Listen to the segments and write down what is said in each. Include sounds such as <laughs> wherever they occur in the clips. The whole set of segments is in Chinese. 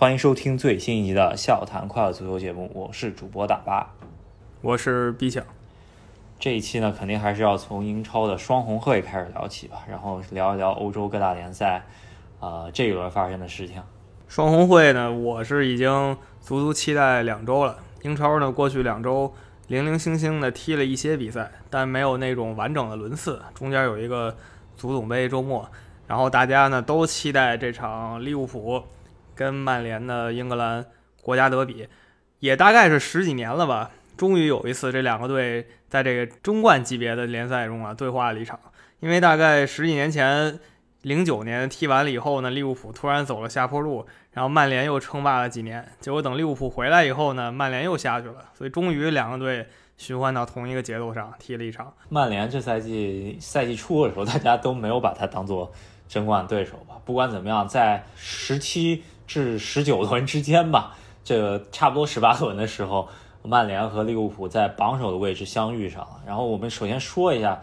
欢迎收听最新一集的笑谈快乐足球节目，我是主播大巴，我是 B 强。这一期呢，肯定还是要从英超的双红会开始聊起吧，然后聊一聊欧洲各大联赛，呃，这一轮发生的事情。双红会呢，我是已经足足期待两周了。英超呢，过去两周零零星星的踢了一些比赛，但没有那种完整的轮次，中间有一个足总杯周末，然后大家呢都期待这场利物浦。跟曼联的英格兰国家德比，也大概是十几年了吧，终于有一次这两个队在这个中冠级别的联赛中啊对话了一场。因为大概十几年前，零九年踢完了以后呢，利物浦突然走了下坡路，然后曼联又称霸了几年。结果等利物浦回来以后呢，曼联又下去了，所以终于两个队循环到同一个节奏上踢了一场。曼联这赛季赛季初的时候，大家都没有把它当做争冠对手吧？不管怎么样，在十七。至十九轮之间吧，这个差不多十八轮的时候，曼联和利物浦在榜首的位置相遇上了。然后我们首先说一下，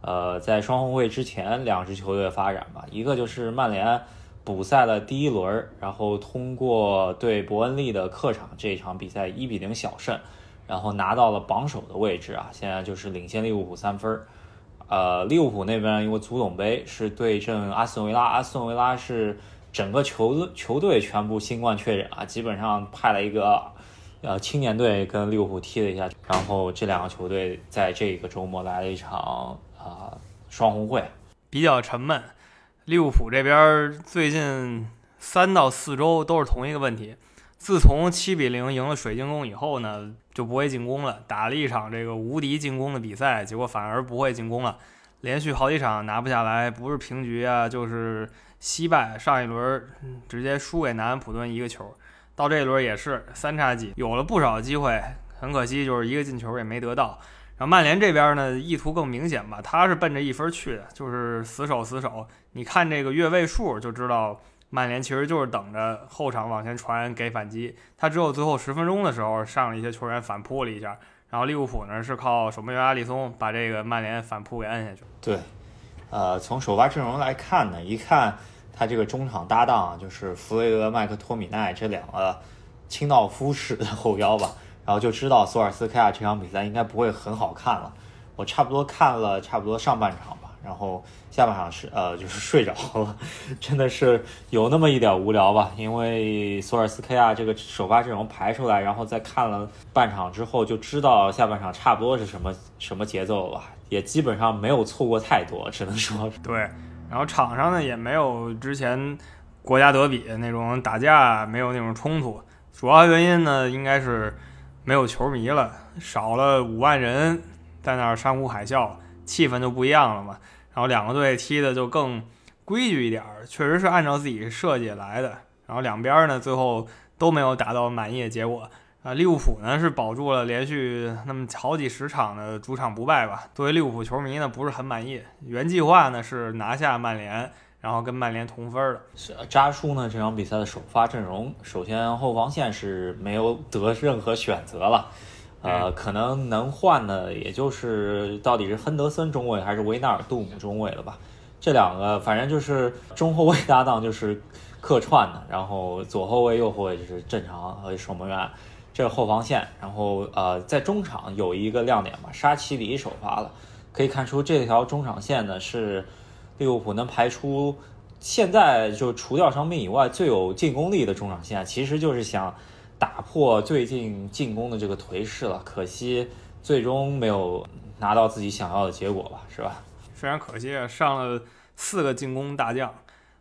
呃，在双红会之前两支球队的发展吧。一个就是曼联补赛了第一轮，然后通过对伯恩利的客场这一场比赛一比零小胜，然后拿到了榜首的位置啊，现在就是领先利物浦三分。呃，利物浦那边因为足总杯是对阵阿斯顿维拉，阿斯顿维拉是。整个球球队全部新冠确诊啊，基本上派了一个呃青年队跟利物浦踢了一下，然后这两个球队在这个周末来了一场啊双红会，比较沉闷。利物浦这边最近三到四周都是同一个问题，自从七比零赢了水晶宫以后呢，就不会进攻了，打了一场这个无敌进攻的比赛，结果反而不会进攻了，连续好几场拿不下来，不是平局啊，就是。惜败，上一轮直接输给南安普顿一个球，到这一轮也是三叉戟，有了不少机会，很可惜就是一个进球也没得到。然后曼联这边呢，意图更明显吧，他是奔着一分去的，就是死守死守。你看这个越位数就知道，曼联其实就是等着后场往前传给反击。他只有最后十分钟的时候上了一些球员反扑了一下，然后利物浦呢是靠守门员阿里松把这个曼联反扑给摁下去。对。呃，从首发阵容来看呢，一看他这个中场搭档啊，就是弗雷德、麦克托米奈这两个清道夫式的后腰吧，然后就知道索尔斯克亚这场比赛应该不会很好看了。我差不多看了差不多上半场吧，然后下半场是呃就是睡着了，<laughs> 真的是有那么一点无聊吧，因为索尔斯克亚这个首发阵容排出来，然后再看了半场之后，就知道下半场差不多是什么什么节奏了。也基本上没有错过太多，只能说 <laughs> 对。然后场上呢也没有之前国家德比那种打架，没有那种冲突。主要原因呢应该是没有球迷了，少了五万人在那儿山呼海啸，气氛就不一样了嘛。然后两个队踢的就更规矩一点儿，确实是按照自己设计来的。然后两边呢最后都没有达到满意的结果。啊，利物浦呢是保住了连续那么好几十场的主场不败吧？作为利物浦球迷呢，不是很满意。原计划呢是拿下曼联，然后跟曼联同分的。是扎叔呢这场比赛的首发阵容，首先后防线是没有得任何选择了，呃，可能能换的也就是到底是亨德森中卫还是维纳尔杜姆中卫了吧？这两个反正就是中后卫搭档就是客串的，然后左后卫右后卫就是正常和守门员。这是后防线，然后呃，在中场有一个亮点吧，沙奇里首发了，可以看出这条中场线呢是利物浦能排出现在就除掉伤病以外最有进攻力的中场线，其实就是想打破最近进攻的这个颓势了。可惜最终没有拿到自己想要的结果吧，是吧？非常可惜啊，上了四个进攻大将，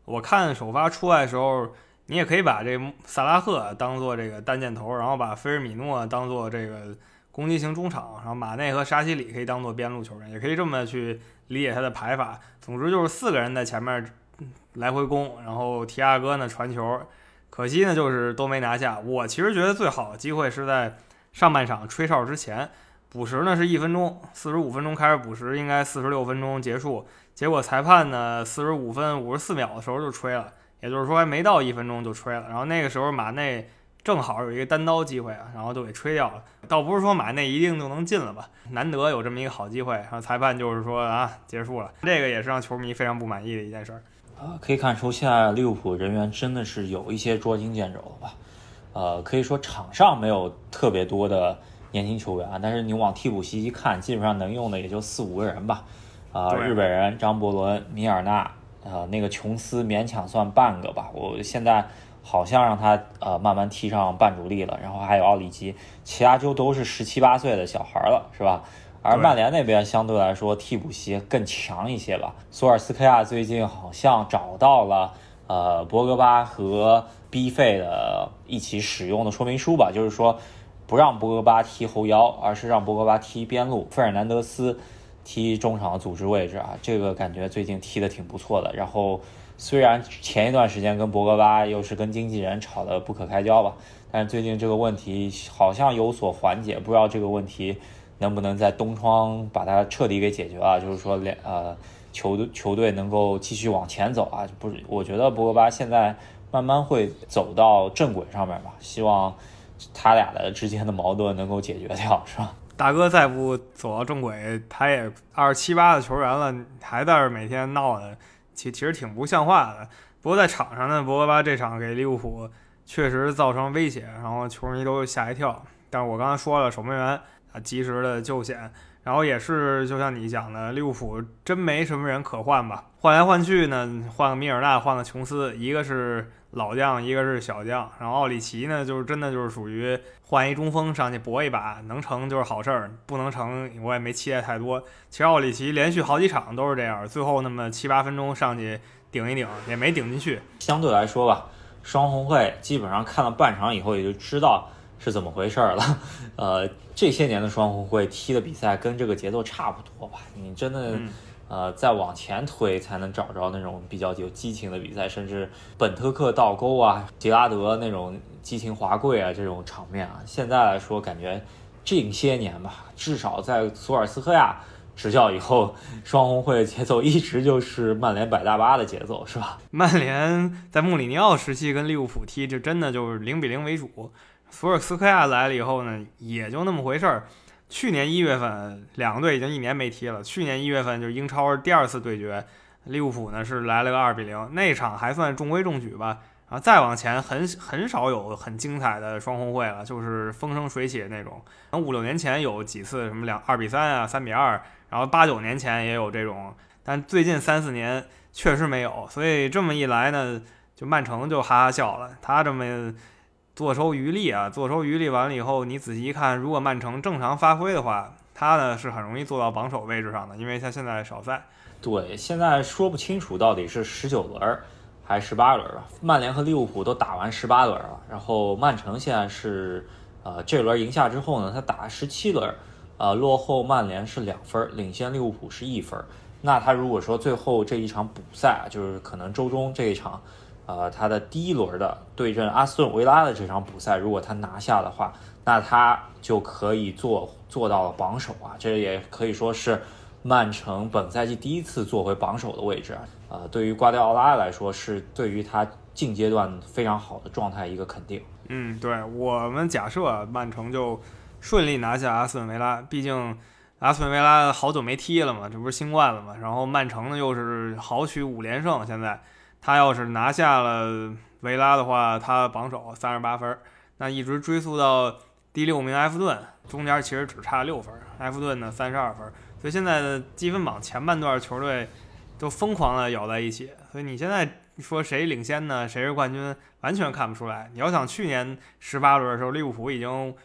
我看首发出来的时候。你也可以把这萨拉赫当做这个单箭头，然后把菲尔米诺当做这个攻击型中场，然后马内和沙西里可以当做边路球员，也可以这么去理解他的排法。总之就是四个人在前面来回攻，然后提亚哥呢传球。可惜呢就是都没拿下。我其实觉得最好的机会是在上半场吹哨之前，补时呢是一分钟，四十五分钟开始补时，应该四十六分钟结束。结果裁判呢四十五分五十四秒的时候就吹了。也就是说，还没到一分钟就吹了，然后那个时候马内正好有一个单刀机会啊，然后就给吹掉了。倒不是说马内一定就能进了吧，难得有这么一个好机会，然后裁判就是说啊，结束了，这个也是让球迷非常不满意的一件事儿。呃，可以看出现在利物浦人员真的是有一些捉襟见肘了吧？呃，可以说场上没有特别多的年轻球员，但是你往替补席一看，基本上能用的也就四五个人吧。啊，日本人张伯伦、米尔纳，呃，那个琼斯勉强算半个吧。我现在好像让他呃慢慢踢上半主力了，然后还有奥里吉，其他就都是十七八岁的小孩了，是吧？而曼联那边相对来说替补席更强一些吧。索尔斯克亚最近好像找到了呃博格巴和 B 费的一起使用的说明书吧，就是说不让博格巴踢后腰，而是让博格巴踢边路，费尔南德斯踢中场的组织位置啊。这个感觉最近踢的挺不错的。然后虽然前一段时间跟博格巴又是跟经纪人吵得不可开交吧，但是最近这个问题好像有所缓解，不知道这个问题。能不能在东窗把它彻底给解决了？就是说，两呃球队球队能够继续往前走啊？不是，我觉得博格巴现在慢慢会走到正轨上面吧。希望他俩的之间的矛盾能够解决掉，<laughs> 是吧？大哥再不走到正轨，他也二十七八的球员了，还在这每天闹的，其其实挺不像话的。不过在场上呢，博格巴这场给利物浦确实造成威胁，然后球迷都吓一跳。但是我刚才说了，守门员。及时的救险，然后也是就像你讲的，利物浦真没什么人可换吧？换来换去呢，换个米尔纳，换个琼斯，一个是老将，一个是小将。然后奥里奇呢，就是真的就是属于换一中锋上去搏一把，能成就是好事儿，不能成我也没期待太多。其实奥里奇连续好几场都是这样，最后那么七八分钟上去顶一顶也没顶进去。相对来说吧，双红会基本上看了半场以后也就知道。是怎么回事了？<laughs> 呃，这些年的双红会踢的比赛跟这个节奏差不多吧？你真的，呃，再往前推才能找着那种比较有激情的比赛，甚至本特克倒钩啊、杰拉德那种激情华贵啊这种场面啊。现在来说，感觉近些年吧，至少在索尔斯克亚执教以后，双红会的节奏一直就是曼联摆大巴的节奏，是吧？曼联在穆里尼奥时期跟利物浦踢，这真的就是零比零为主。索尔斯克亚来了以后呢，也就那么回事儿。去年一月份，两个队已经一年没踢了。去年一月份就是英超第二次对决，利物浦呢是来了个二比零，那场还算中规中矩吧。然后再往前，很很少有很精彩的双红会了，就是风生水起的那种。五六年前有几次什么两二比三啊，三比二，然后八九年前也有这种，但最近三四年确实没有。所以这么一来呢，就曼城就哈哈笑了，他这么。坐收渔利啊！坐收渔利完了以后，你仔细一看，如果曼城正常发挥的话，他呢是很容易做到榜首位置上的，因为他现在少赛。对，现在说不清楚到底是十九轮还是十八轮啊？曼联和利物浦都打完十八轮了，然后曼城现在是呃这轮赢下之后呢，他打十七轮，呃落后曼联是两分，领先利物浦是一分。那他如果说最后这一场补赛啊，就是可能周中这一场。呃，他的第一轮的对阵阿斯顿维拉的这场补赛，如果他拿下的话，那他就可以做做到了榜首啊！这也可以说是曼城本赛季第一次做回榜首的位置啊！呃，对于瓜迪奥拉来说，是对于他近阶段非常好的状态一个肯定。嗯，对我们假设曼城就顺利拿下阿斯顿维拉，毕竟阿斯顿维拉好久没踢了嘛，这不是新冠了嘛？然后曼城呢又是豪取五连胜，现在。他要是拿下了维拉的话，他榜首三十八分，那一直追溯到第六名埃弗顿，中间其实只差六分。埃弗顿呢三十二分，所以现在的积分榜前半段球队都疯狂的咬在一起。所以你现在说谁领先呢？谁是冠军？完全看不出来。你要想去年十八轮的时候，利物浦已经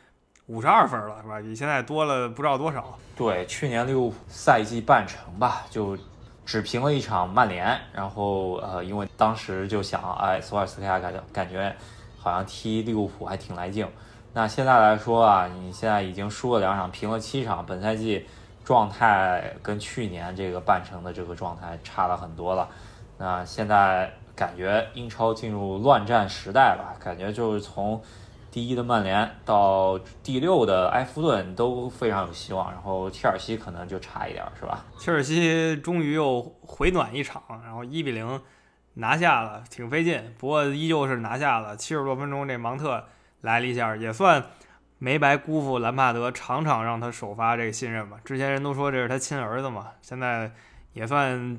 五十二分了，是吧？比现在多了不知道多少。对，去年利物浦赛季半程吧，就。只平了一场曼联，然后呃，因为当时就想，哎，索尔斯克亚感觉感觉好像踢利物浦还挺来劲。那现在来说啊，你现在已经输了两场，平了七场，本赛季状态跟去年这个半程的这个状态差了很多了。那现在感觉英超进入乱战时代吧，感觉就是从。第一的曼联到第六的埃弗顿都非常有希望，然后切尔西可能就差一点，是吧？切尔西终于又回暖一场，然后一比零拿下了，挺费劲，不过依旧是拿下了。七十多分钟，这芒特来了一下，也算没白辜负兰帕德场场让他首发这个信任吧。之前人都说这是他亲儿子嘛，现在也算。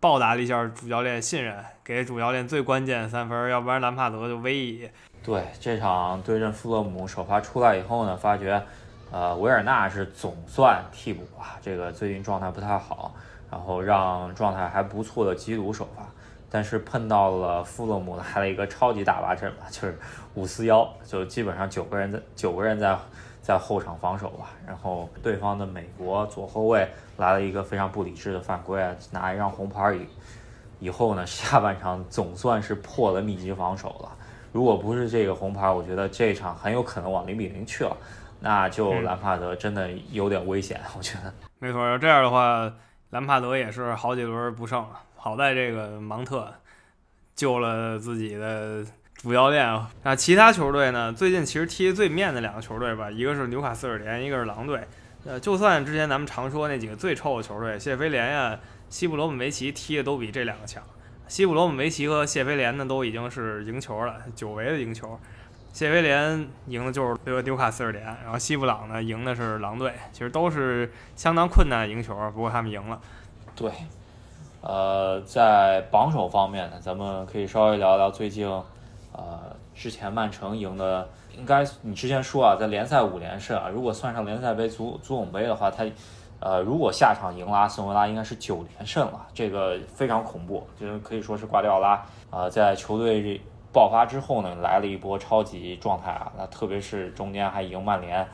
报答了一下主教练信任，给主教练最关键三分，要不然兰帕德就危矣。对这场对阵富勒姆首发出来以后呢，发觉，呃，维尔纳是总算替补啊，这个最近状态不太好，然后让状态还不错的基鲁首发，但是碰到了富勒姆来了一个超级大巴阵吧，就是五四幺，就基本上九个人在九个人在在后场防守吧，然后对方的美国左后卫来了一个非常不理智的犯规啊，拿一张红牌以以后呢，下半场总算是破了密集防守了。如果不是这个红牌，我觉得这一场很有可能往零比零去了，那就兰帕德真的有点危险。<laughs> 我觉得没错，要这样的话，兰帕德也是好几轮不胜了。好在这个芒特救了自己的主教练啊。那其他球队呢？最近其实踢最面的两个球队吧，一个是纽卡斯尔联，一个是狼队。呃，就算之前咱们常说那几个最臭的球队，谢菲联呀、西布罗姆维奇踢的都比这两个强。西布罗姆维奇和谢菲联呢都已经是赢球了，久违的赢球。谢菲联赢的就是这个纽卡斯尔联，然后西布朗呢赢的是狼队，其实都是相当困难的赢球，不过他们赢了。对，呃，在榜首方面呢，咱们可以稍微聊聊最近，呃，之前曼城赢的，应该你之前说啊，在联赛五连胜啊，如果算上联赛杯、足足总杯的话，他。呃，如果下场赢了阿斯顿维拉，应该是九连胜了，这个非常恐怖，就是可以说是瓜迪奥拉啊，在球队爆发之后呢，来了一波超级状态啊，那特别是中间还赢曼联、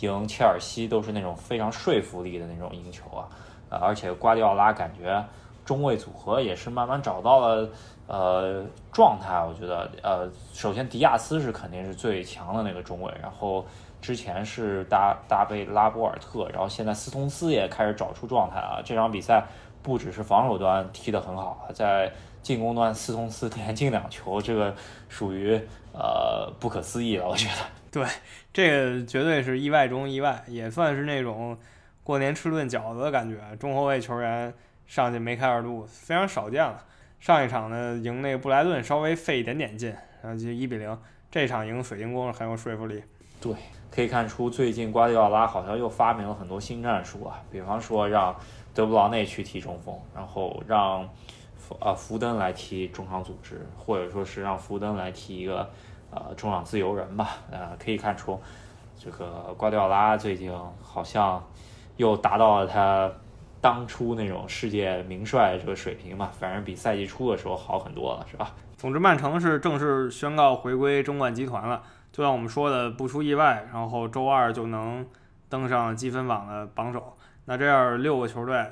赢切尔西，都是那种非常说服力的那种赢球啊，呃，而且瓜迪奥拉感觉中卫组合也是慢慢找到了呃状态，我觉得呃，首先迪亚斯是肯定是最强的那个中卫，然后。之前是搭搭配拉波尔特，然后现在斯通斯也开始找出状态啊。这场比赛不只是防守端踢得很好，在进攻端斯通斯连进两球，这个属于呃不可思议了，我觉得。对，这个绝对是意外中意外，也算是那种过年吃顿饺子的感觉。中后卫球员上去梅开二度，非常少见了。上一场呢赢那个布莱顿稍微费一点点劲，然后就一比零。这场赢水晶宫很有说服力。对。可以看出，最近瓜迪奥拉好像又发明了很多新战术啊，比方说让德布劳内去踢中锋，然后让呃福登来踢中场组织，或者说是让福登来踢一个呃中场自由人吧。呃，可以看出这个瓜迪奥拉最近好像又达到了他当初那种世界名帅这个水平嘛，反正比赛季初的时候好很多了，是吧？总之，曼城是正式宣告回归争冠集团了。就像我们说的，不出意外，然后周二就能登上积分榜的榜首。那这样六个球队，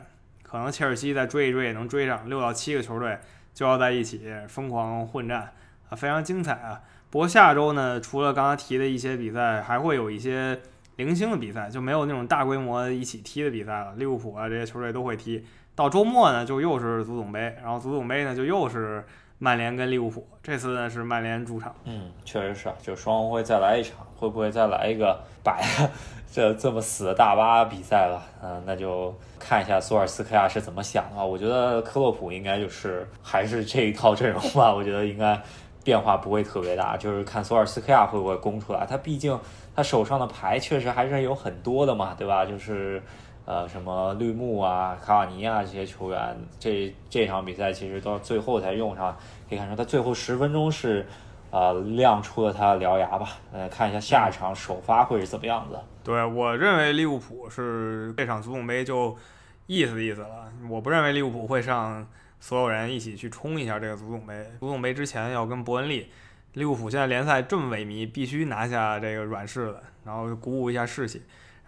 可能切尔西再追一追也能追上，六到七个球队就要在一起疯狂混战啊，非常精彩啊！不过下周呢，除了刚刚提的一些比赛，还会有一些零星的比赛，就没有那种大规模一起踢的比赛了。利物浦啊这些球队都会踢。到周末呢，就又是足总杯，然后足总杯呢就又是。曼联跟利物浦这次呢是曼联主场，嗯，确实是，就双方会再来一场，会不会再来一个摆 <laughs> 这这么死的大巴比赛了？嗯，那就看一下索尔斯克亚是怎么想的。我觉得克洛普应该就是还是这一套阵容吧，我觉得应该变化不会特别大，就是看索尔斯克亚会不会攻出来。他毕竟他手上的牌确实还是有很多的嘛，对吧？就是。呃，什么绿幕啊、卡瓦尼啊这些球员，这这场比赛其实到最后才用上，可以看出他最后十分钟是，呃，亮出了他的獠牙吧。呃，看一下下一场首发会是怎么样子。对我认为利物浦是这场足总杯就意思意思了，我不认为利物浦会上所有人一起去冲一下这个足总杯。足总杯之前要跟伯恩利，利物浦现在联赛这么萎靡，必须拿下这个软柿子，然后鼓舞一下士气。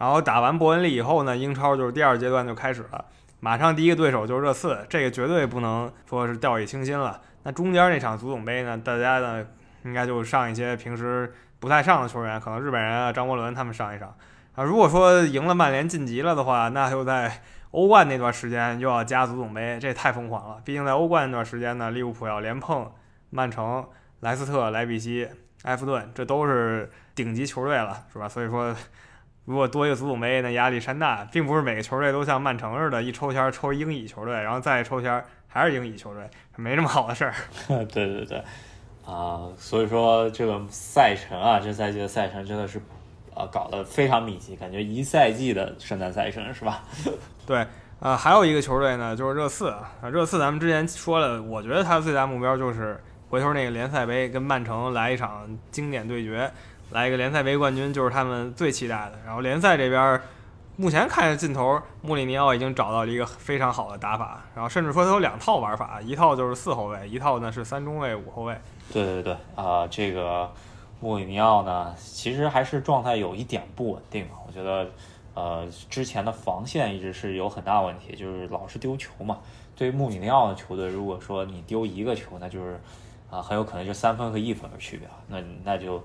然后打完伯恩利以后呢，英超就是第二阶段就开始了，马上第一个对手就是热刺，这个绝对不能说是掉以轻心了。那中间那场足总杯呢，大家呢应该就上一些平时不太上的球员，可能日本人啊、张伯伦他们上一上。啊，如果说赢了曼联晋级了的话，那就在欧冠那段时间又要加足总杯，这也太疯狂了。毕竟在欧冠那段时间呢，利物浦要连碰曼城、莱斯特、莱比锡、埃弗顿，这都是顶级球队了，是吧？所以说。如果多一个足总杯，那压力山大，并不是每个球队都像曼城似的，一抽签抽英乙球队，然后再抽签还是英乙球队，没这么好的事儿。<laughs> 对对对，啊，所以说这个赛程啊，这赛季的赛程真的是，啊，搞得非常密集，感觉一赛季的圣诞赛程是吧？<laughs> 对，啊，还有一个球队呢，就是热刺啊。热刺咱们之前说了，我觉得他的最大目标就是回头那个联赛杯跟曼城来一场经典对决，来一个联赛杯冠军，就是他们最期待的。然后联赛这边。目前看着劲头，穆里尼奥已经找到了一个非常好的打法，然后甚至说他有两套玩法，一套就是四后卫，一套呢是三中卫五后卫。对对对，啊，这个穆里尼奥呢，其实还是状态有一点不稳定啊。我觉得，呃，之前的防线一直是有很大问题，就是老是丢球嘛。对于穆里尼奥的球队，如果说你丢一个球，那就是啊，很有可能就三分和一分的区别，那那就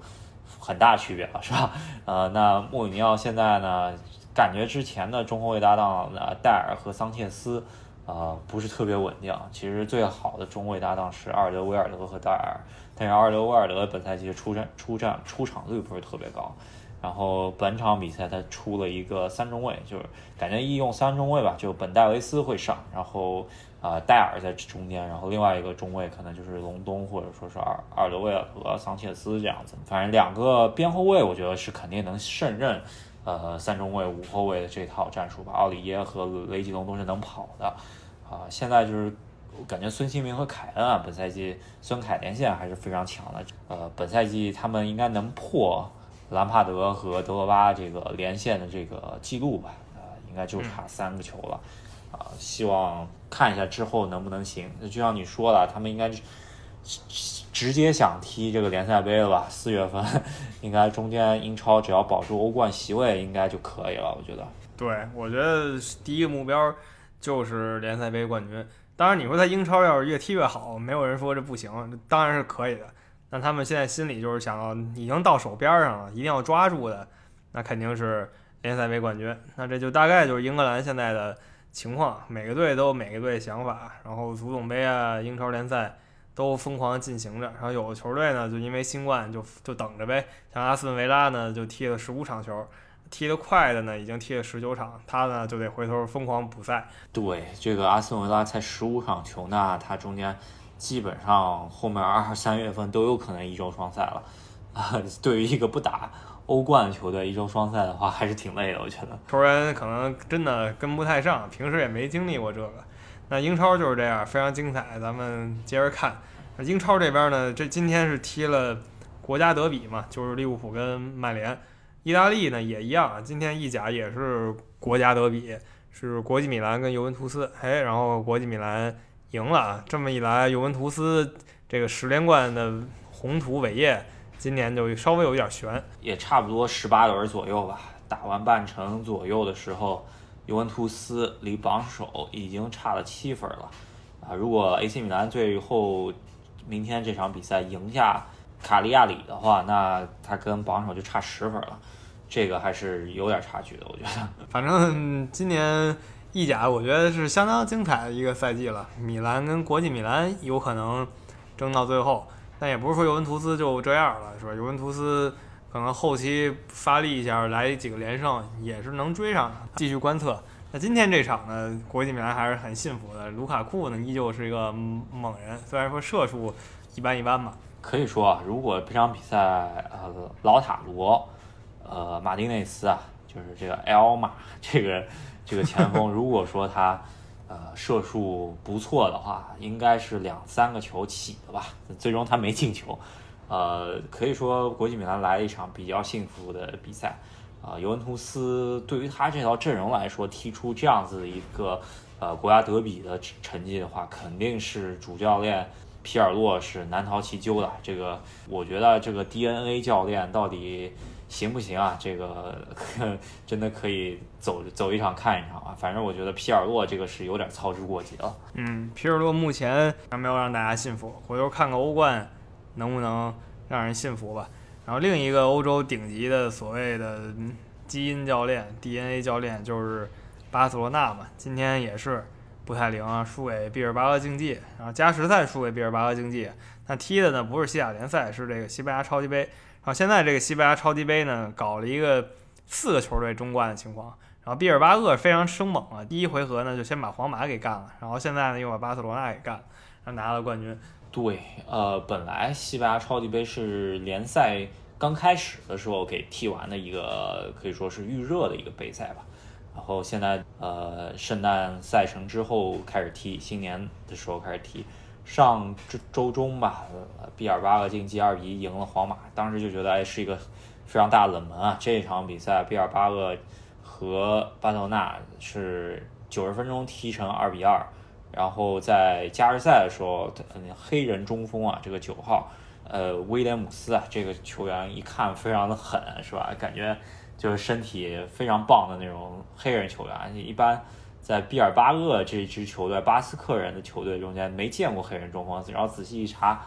很大区别了，是吧？<laughs> 呃，那穆里尼奥现在呢？感觉之前的中后卫搭档呃戴尔和桑切斯，呃不是特别稳定。其实最好的中卫搭档是阿尔德威尔德和戴尔，但是阿尔德威尔德本赛季出战出战出场率不是特别高。然后本场比赛他出了一个三中卫，就是感觉一用三中卫吧，就本戴维斯会上，然后啊戴尔在中间，然后另外一个中卫可能就是隆东或者说是阿阿尔德威尔和、桑切斯这样子。反正两个边后卫，我觉得是肯定能胜任。呃，三中卫、五后卫的这套战术吧，奥里耶和雷吉隆都是能跑的，啊，现在就是感觉孙兴民和凯恩啊，本赛季孙凯连线还是非常强的，呃，本赛季他们应该能破兰帕德和德罗巴这个连线的这个记录吧，啊，应该就差三个球了，啊，希望看一下之后能不能行。那就像你说了，他们应该。直接想踢这个联赛杯了吧？四月份 <laughs> 应该中间英超只要保住欧冠席位应该就可以了，我觉得。对，我觉得第一个目标就是联赛杯冠军。当然，你说他英超要是越踢越好，没有人说这不行，当然是可以的。但他们现在心里就是想到已经到手边上了，一定要抓住的，那肯定是联赛杯冠军。那这就大概就是英格兰现在的情况，每个队都有每个队的想法，然后足总杯啊，英超联赛。都疯狂进行着，然后有的球队呢，就因为新冠就就等着呗。像阿斯顿维拉呢，就踢了十五场球，踢得快的呢，已经踢了十九场，他呢就得回头疯狂补赛。对，这个阿斯顿维拉才十五场球呢，他中间基本上后面二三月份都有可能一周双赛了。啊，<laughs> 对于一个不打欧冠球队，一周双赛的话还是挺累的，我觉得。球员可能真的跟不太上，平时也没经历过这个。那英超就是这样，非常精彩，咱们接着看。那英超这边呢，这今天是踢了国家德比嘛，就是利物浦跟曼联。意大利呢也一样，今天意甲也是国家德比，是国际米兰跟尤文图斯。哎，然后国际米兰赢了，这么一来，尤文图斯这个十连冠的宏图伟业，今年就稍微有点悬。也差不多十八轮左右吧，打完半程左右的时候，尤文图斯离榜首已经差了七分了。啊，如果 AC 米兰最后明天这场比赛赢下卡利亚里的话，那他跟榜首就差十分了，这个还是有点差距的，我觉得。反正今年意甲我觉得是相当精彩的一个赛季了，米兰跟国际米兰有可能争到最后，但也不是说尤文图斯就这样了，是吧？尤文图斯可能后期发力一下，来几个连胜也是能追上的，继续观测。那今天这场呢，国际米兰还是很幸福的。卢卡库呢，依旧是一个猛人，虽然说射术一般一般吧。可以说啊，如果这场比赛，呃，老塔罗，呃，马丁内斯啊，就是这个 L 马这个这个前锋，<laughs> 如果说他呃射术不错的话，应该是两三个球起的吧。最终他没进球，呃，可以说国际米兰来了一场比较幸福的比赛。啊，尤文图斯对于他这套阵容来说，踢出这样子一个呃国家德比的成绩的话，肯定是主教练皮尔洛是难逃其咎的。这个我觉得这个 DNA 教练到底行不行啊？这个 <laughs> 真的可以走走一场看一场。反正我觉得皮尔洛这个是有点操之过急了。嗯，皮尔洛目前还没有让大家信服，回头看看欧冠能不能让人信服吧。然后另一个欧洲顶级的所谓的基因教练 DNA 教练就是巴塞罗那嘛，今天也是不太灵啊，输给毕尔巴鄂竞技，然后加时赛输给毕尔巴鄂竞技。那踢的呢不是西甲联赛，是这个西班牙超级杯。然后现在这个西班牙超级杯呢搞了一个四个球队争冠的情况，然后毕尔巴鄂非常生猛啊，第一回合呢就先把皇马给干了，然后现在呢又把巴塞罗那给干了，然后拿了冠军。对，呃，本来西班牙超级杯是联赛刚开始的时候给踢完的一个，可以说是预热的一个杯赛吧。然后现在呃圣诞赛程之后开始踢，新年的时候开始踢。上周周中吧，毕尔巴鄂竞技二比一赢了皇马，当时就觉得哎是一个非常大的冷门啊。这场比赛毕尔巴鄂和巴塞罗那是九十分钟踢成二比二，然后在加时赛的时候，黑人中锋啊，这个九号呃威廉姆斯啊，这个球员一看非常的狠是吧？感觉就是身体非常棒的那种黑人球员，一般。在毕尔巴鄂这支球队，巴斯克人的球队中间没见过黑人中锋，然后仔细一查，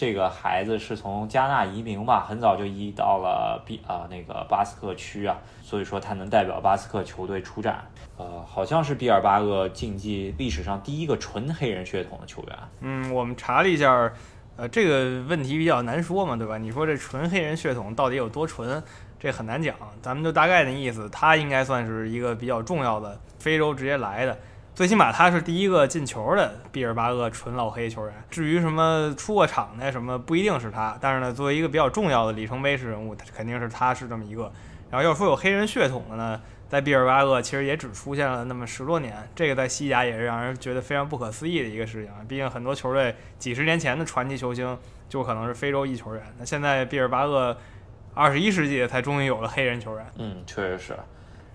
这个孩子是从加纳移民吧，很早就移到了比啊那个巴斯克区啊，所以说他能代表巴斯克球队出战，呃，好像是毕尔巴鄂竞技历史上第一个纯黑人血统的球员。嗯，我们查了一下，呃，这个问题比较难说嘛，对吧？你说这纯黑人血统到底有多纯？这很难讲，咱们就大概的意思，他应该算是一个比较重要的非洲直接来的，最起码他是第一个进球的毕尔巴鄂纯老黑球员。至于什么出过场的什么，不一定是他，但是呢，作为一个比较重要的里程碑式人物，他肯定是他是这么一个。然后要说有黑人血统的呢，在毕尔巴鄂其实也只出现了那么十多年，这个在西甲也是让人觉得非常不可思议的一个事情啊。毕竟很多球队几十年前的传奇球星就可能是非洲裔球员，那现在毕尔巴鄂。二十一世纪才终于有了黑人球员。嗯，确实是。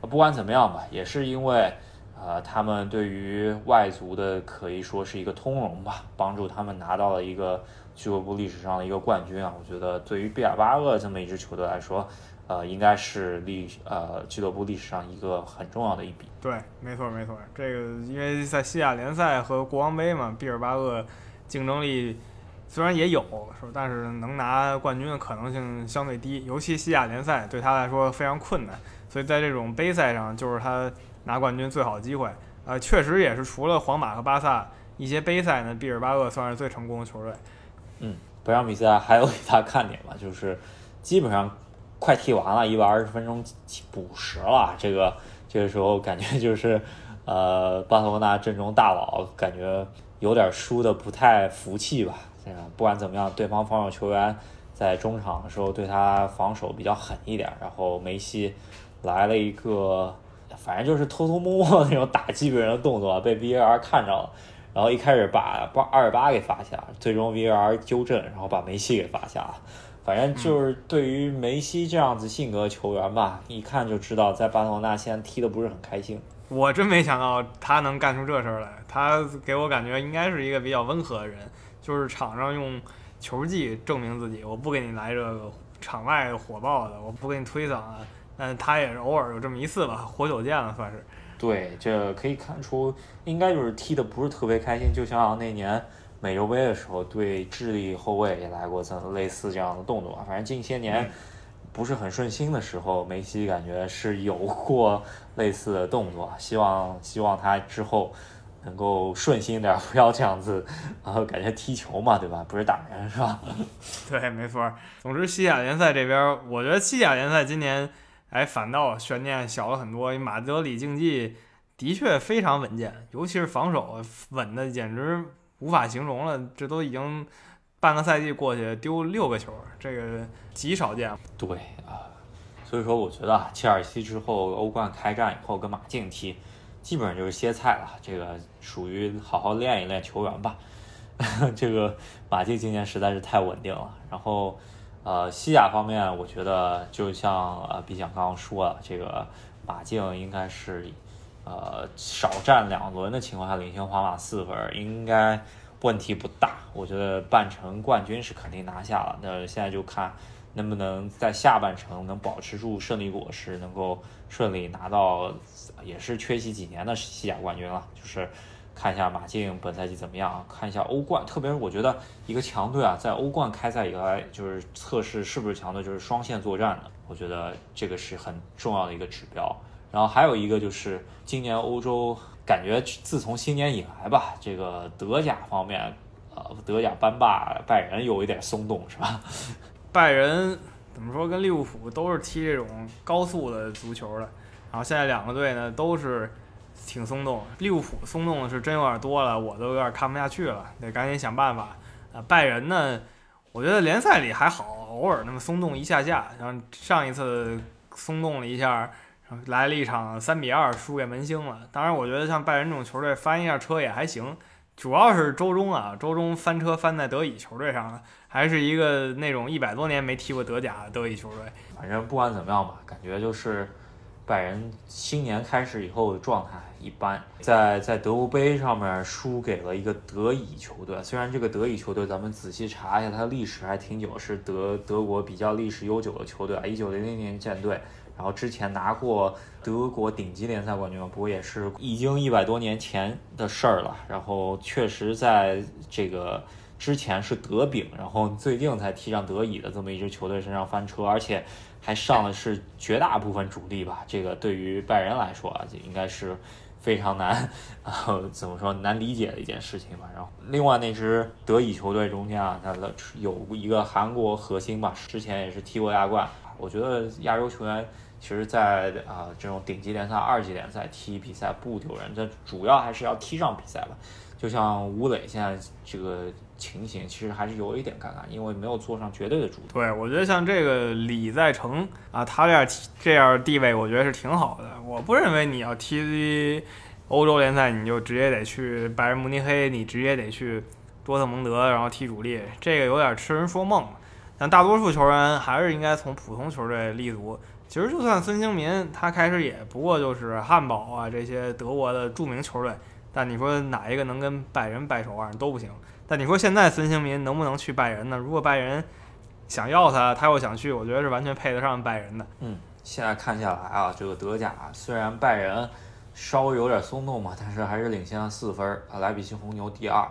不管怎么样吧，也是因为，呃，他们对于外族的可以说是一个通融吧，帮助他们拿到了一个俱乐部历史上的一个冠军啊。我觉得对于毕尔巴鄂这么一支球队来说，呃，应该是历呃俱乐部历史上一个很重要的一笔。对，没错没错。这个因为在西亚联赛和国王杯嘛，毕尔巴鄂竞争力。虽然也有，是但是能拿冠军的可能性相对低，尤其西亚联赛对他来说非常困难，所以在这种杯赛上就是他拿冠军最好的机会。呃，确实也是除了皇马和巴萨一些杯赛呢，毕尔巴鄂算是最成功的球队。嗯，本场比赛还有一大看点吧，就是基本上快踢完了，一百二十分钟补时了，这个这个时候感觉就是呃，巴塞罗那阵中大佬感觉有点输的不太服气吧。不管怎么样，对方防守球员在中场的时候对他防守比较狠一点，然后梅西来了一个，反正就是偷偷摸摸的那种打击别人的动作，被 VAR 看着了，然后一开始把把二十八给罚下，最终 VAR 纠正，然后把梅西给罚下了。反正就是对于梅西这样子性格的球员吧，一看就知道在巴塞罗那现在踢的不是很开心。我真没想到他能干出这事儿来，他给我感觉应该是一个比较温和的人。就是场上用球技证明自己，我不给你来这个场外火爆的，我不给你推搡。但他也是偶尔有这么一次吧，活久见了算是。对，这可以看出，应该就是踢的不是特别开心。就像那年美洲杯的时候，对智利后卫也来过这类似这样的动作。反正近些年不是很顺心的时候，梅西感觉是有过类似的动作。希望希望他之后。能够顺心点，不要这样子，然后感觉踢球嘛，对吧？不是打人，是吧？<laughs> 对，没错。总之，西甲联赛这边，我觉得西甲联赛今年，哎，反倒悬念小了很多。马德里竞技的确非常稳健，尤其是防守稳的简直无法形容了。这都已经半个赛季过去，丢六个球，这个极少见。对啊，所以说我觉得切尔西之后欧冠开战以后跟马竞踢。基本上就是歇菜了，这个属于好好练一练球员吧。<laughs> 这个马竞今年实在是太稳定了。然后，呃，西甲方面，我觉得就像呃毕想刚刚说了，这个马竞应该是呃少战两轮的情况下领先皇马四分，应该问题不大。我觉得半程冠军是肯定拿下了。那现在就看。能不能在下半程能保持住胜利果实，能够顺利拿到，也是缺席几年的西甲冠军了。就是看一下马竞本赛季怎么样，看一下欧冠。特别是我觉得一个强队啊，在欧冠开赛以来，就是测试是不是强队，就是双线作战的。我觉得这个是很重要的一个指标。然后还有一个就是今年欧洲感觉自从新年以来吧，这个德甲方面，呃，德甲班霸拜仁有一点松动，是吧？拜仁怎么说跟利物浦都是踢这种高速的足球的，然后现在两个队呢都是挺松动，利物浦松动的是真有点多了，我都有点看不下去了，得赶紧想办法。呃，拜仁呢，我觉得联赛里还好，偶尔那么松动一下下，然后上一次松动了一下，然来了一场三比二输给门兴了。当然，我觉得像拜仁这种球队翻一下车也还行，主要是周中啊，周中翻车翻在德乙球队上了，还是一个那种一百多年没踢过德甲的德乙球队。反正不管怎么样吧，感觉就是拜仁新年开始以后的状态。一般在在德国杯上面输给了一个德乙球队，虽然这个德乙球队咱们仔细查一下，它历史还挺久，是德德国比较历史悠久的球队啊，一九零零年建队，然后之前拿过德国顶级联赛冠军，不过也是已经一百多年前的事儿了。然后确实在这个之前是德丙，然后最近才踢上德乙的这么一支球队身上翻车，而且还上的是绝大部分主力吧。这个对于拜仁来说啊，就应该是。非常难，啊怎么说难理解的一件事情吧。然后另外那支德乙球队中间啊，它的有一个韩国核心吧，之前也是踢过亚冠。我觉得亚洲球员其实，在啊这种顶级联赛、二级联赛踢比赛不丢人，这主要还是要踢上比赛吧。就像吴磊现在这个情形，其实还是有一点尴尬，因为没有坐上绝对的主。对，我觉得像这个李在成啊，他这样这样地位，我觉得是挺好的。我不认为你要踢欧洲联赛，你就直接得去拜仁慕尼黑，你直接得去多特蒙德，然后踢主力，这个有点痴人说梦。但大多数球员还是应该从普通球队立足。其实就算孙兴民，他开始也不过就是汉堡啊这些德国的著名球队。但你说哪一个能跟拜仁掰手腕都不行。但你说现在孙兴民能不能去拜仁呢？如果拜仁想要他，他又想去，我觉得是完全配得上拜仁的。嗯，现在看下来啊，这个德甲虽然拜仁稍微有点松动嘛，但是还是领先了四分啊。莱比锡红牛第二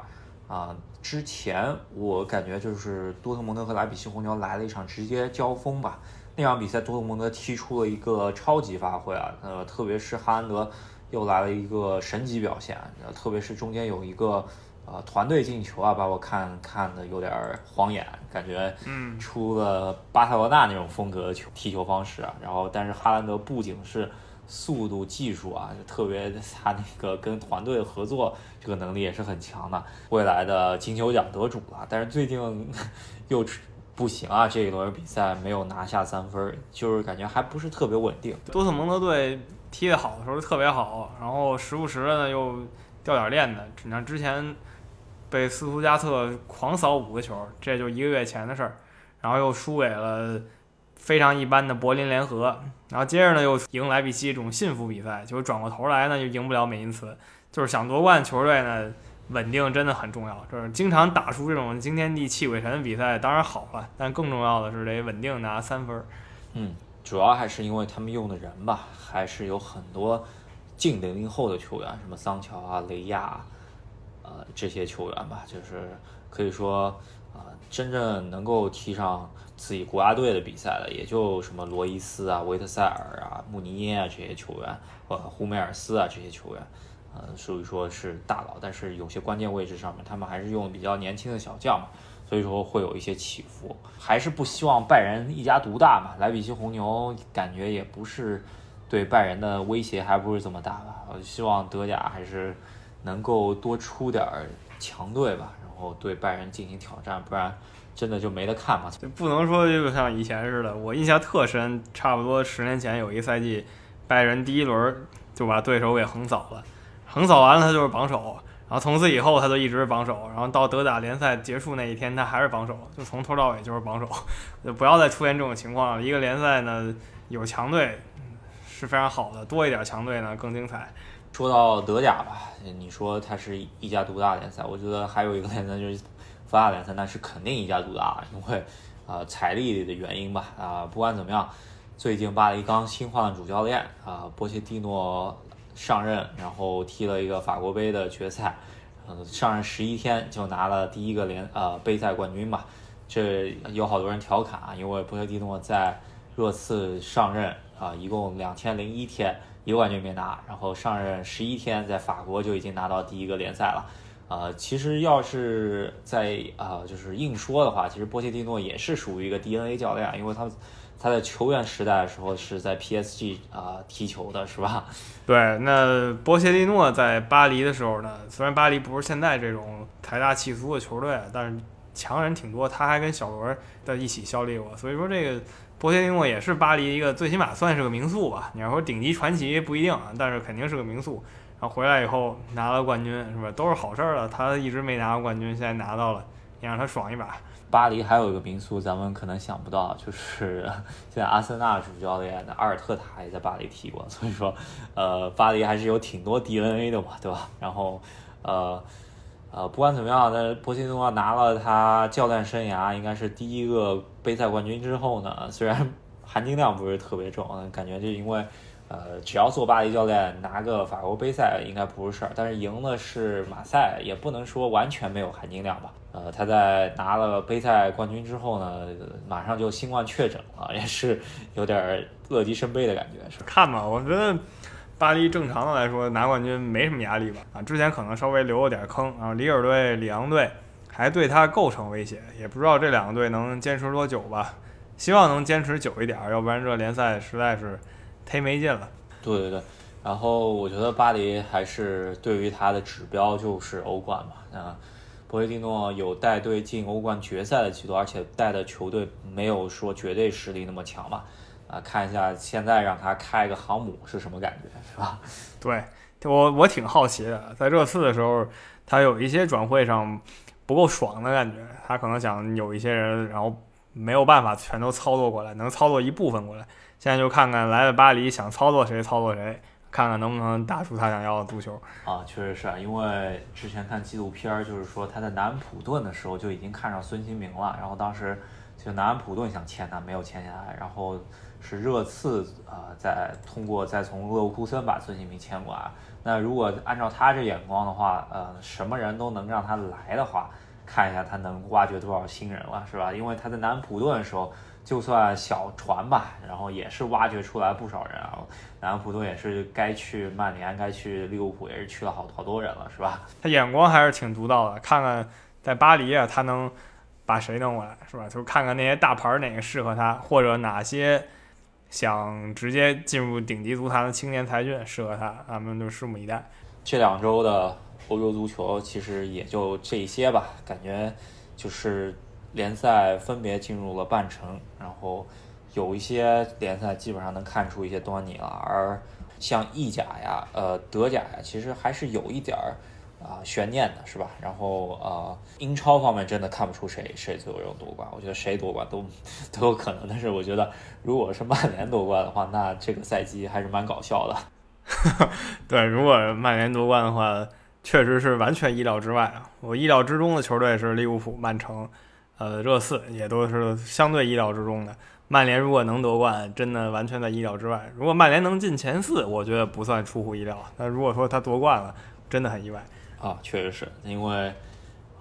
啊。之前我感觉就是多特蒙德和莱比锡红牛来了一场直接交锋吧。那场比赛多特蒙德踢出了一个超级发挥啊，呃，特别是哈兰德。又来了一个神级表现，特别是中间有一个呃团队进球啊，把我看看的有点晃眼，感觉嗯出了巴塞罗那那种风格的球踢球方式啊。然后，但是哈兰德不仅是速度、技术啊，特别他那个跟团队合作这个能力也是很强的，未来的金球奖得主了。但是最近 <laughs> 又不行啊，这一轮比赛没有拿下三分，就是感觉还不是特别稳定。多特蒙德队。踢得好的时候特别好，然后时不时的呢又掉点链子。你看之前被斯图加特狂扫五个球，这就一个月前的事儿。然后又输给了非常一般的柏林联合，然后接着呢又赢莱比锡这种幸福比赛，就转过头来呢就赢不了美因茨。就是想夺冠球队呢稳定真的很重要，就是经常打出这种惊天地泣鬼神的比赛当然好了，但更重要的是得稳定拿三分。嗯。主要还是因为他们用的人吧，还是有很多近零零后的球员，什么桑乔啊、雷亚，呃，这些球员吧，就是可以说，啊，真正能够踢上自己国家队的比赛的，也就什么罗伊斯啊、维特塞尔啊、穆尼耶啊这些球员，呃，胡梅尔斯啊这些球员，呃，属于说是大佬，但是有些关键位置上面，他们还是用比较年轻的小将嘛。所以说会有一些起伏，还是不希望拜仁一家独大嘛。莱比锡红牛感觉也不是对拜仁的威胁，还不是这么大吧。我希望德甲还是能够多出点强队吧，然后对拜仁进行挑战，不然真的就没得看嘛。不能说就像以前似的，我印象特深，差不多十年前有一赛季，拜仁第一轮就把对手给横扫了，横扫完了他就是榜首。然后从此以后，他就一直是榜首。然后到德甲联赛结束那一天，他还是榜首，就从头到尾就是榜首。<laughs> 就不要再出现这种情况了。一个联赛呢，有强队是非常好的，多一点强队呢更精彩。说到德甲吧，你说它是一家独大联赛，我觉得还有一个联赛就是法甲联赛，那是肯定一家独大，因为啊财力的原因吧。啊，不管怎么样，最近巴黎刚新换了主教练啊，波切蒂诺。上任，然后踢了一个法国杯的决赛，呃，上任十一天就拿了第一个联呃杯赛冠军吧。这有好多人调侃啊，因为波切蒂诺在热刺上任啊，一共两千零一天，一个冠军没拿，然后上任十一天，在法国就已经拿到第一个联赛了。呃，其实要是在啊，就是硬说的话，其实波切蒂诺也是属于一个 DNA 教练，因为他。他在球员时代的时候是在 PSG 啊踢球的，是吧？对，那波切蒂诺在巴黎的时候呢，虽然巴黎不是现在这种财大气粗的球队，但是强人挺多，他还跟小罗在一起效力过，所以说这个波切蒂诺也是巴黎一个最起码算是个名宿吧。你要说顶级传奇不一定啊，但是肯定是个名宿。然后回来以后拿了冠军，是吧？都是好事儿了。他一直没拿过冠军，现在拿到了，也让他爽一把。巴黎还有一个民宿，咱们可能想不到，就是现在阿森纳主教练的阿尔特塔也在巴黎踢过，所以说，呃，巴黎还是有挺多 DNA 的嘛，对吧？然后，呃，呃，不管怎么样，那波切蒂诺拿了他教练生涯应该是第一个杯赛冠军之后呢，虽然含金量不是特别重，感觉就因为。呃，只要做巴黎教练，拿个法国杯赛应该不是事儿。但是赢的是马赛，也不能说完全没有含金量吧。呃，他在拿了杯赛冠军之后呢，马上就新冠确诊了，也是有点乐极生悲的感觉。是看吧，我觉得巴黎正常的来说拿冠军没什么压力吧。啊，之前可能稍微留了点坑，然后里尔队、里昂队还对他构成威胁，也不知道这两个队能坚持多久吧。希望能坚持久一点，要不然这联赛实在是。忒没劲了，对对对，然后我觉得巴黎还是对于他的指标就是欧冠嘛，啊，博维蒂诺有带队进欧冠决赛的记录，而且带的球队没有说绝对实力那么强嘛，啊，看一下现在让他开个航母是什么感觉，是吧？<laughs> 对我我挺好奇的，在热刺的时候，他有一些转会上不够爽的感觉，他可能想有一些人，然后没有办法全都操作过来，能操作一部分过来。现在就看看来了巴黎想操作谁操作谁，看看能不能打出他想要的足球啊！确实是啊，因为之前看纪录片儿，就是说他在南安普顿的时候就已经看上孙兴民了，然后当时就南安普顿想签他，没有签下来，然后是热刺啊，在通过再从勒沃库森把孙兴民签过来。那如果按照他这眼光的话，呃，什么人都能让他来的话，看一下他能挖掘多少新人了，是吧？因为他在南安普顿的时候。就算小船吧，然后也是挖掘出来不少人啊。南安普顿也是该去曼联，该去利物浦，也是去了好好多人了，是吧？他眼光还是挺独到的。看看在巴黎啊，他能把谁弄过来，是吧？就是看看那些大牌哪个适合他，或者哪些想直接进入顶级足坛的青年才俊适合他，咱们就拭目以待。这两周的欧洲足球其实也就这些吧，感觉就是。联赛分别进入了半程，然后有一些联赛基本上能看出一些端倪了，而像意甲呀、呃德甲呀，其实还是有一点儿啊悬念的，是吧？然后呃英超方面真的看不出谁谁最后能夺冠，我觉得谁夺冠都都有可能，但是我觉得如果是曼联夺冠的话，那这个赛季还是蛮搞笑的。对，如果曼联夺冠的话，确实是完全意料之外啊！我意料之中的球队是利物浦、曼城。呃，热刺也都是相对意料之中的。曼联如果能夺冠，真的完全在意料之外。如果曼联能进前四，我觉得不算出乎意料。那如果说他夺冠了，真的很意外啊！确实是因为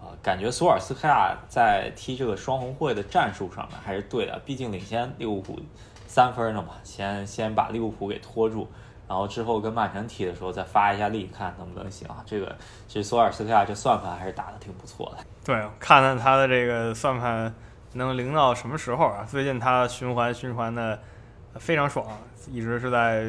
啊，感觉索尔斯克亚在踢这个双红会的战术上面还是对的，毕竟领先利物浦三分呢嘛，先先把利物浦给拖住。然后之后跟曼城踢的时候再发一下力，看能不能行啊？这个其实索尔斯克亚这算盘还是打的挺不错的。对，看看他的这个算盘能灵到什么时候啊？最近他循环循环的非常爽，一直是在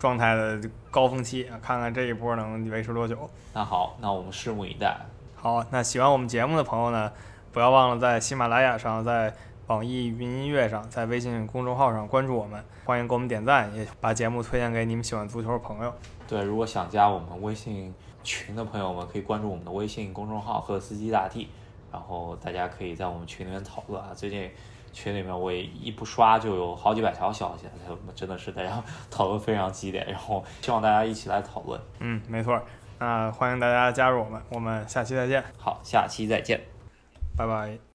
状态的高峰期啊。看看这一波能维持多久？那好，那我们拭目以待。好，那喜欢我们节目的朋友呢，不要忘了在喜马拉雅上在。网易云音乐上，在微信公众号上关注我们，欢迎给我们点赞，也把节目推荐给你们喜欢足球的朋友。对，如果想加我们微信群的朋友们，可以关注我们的微信公众号“赫斯基大帝”，然后大家可以在我们群里面讨论啊。最近群里面我一不刷就有好几百条消息，真的是大家讨论非常激烈，然后希望大家一起来讨论。嗯，没错，那欢迎大家加入我们，我们下期再见。好，下期再见，拜拜。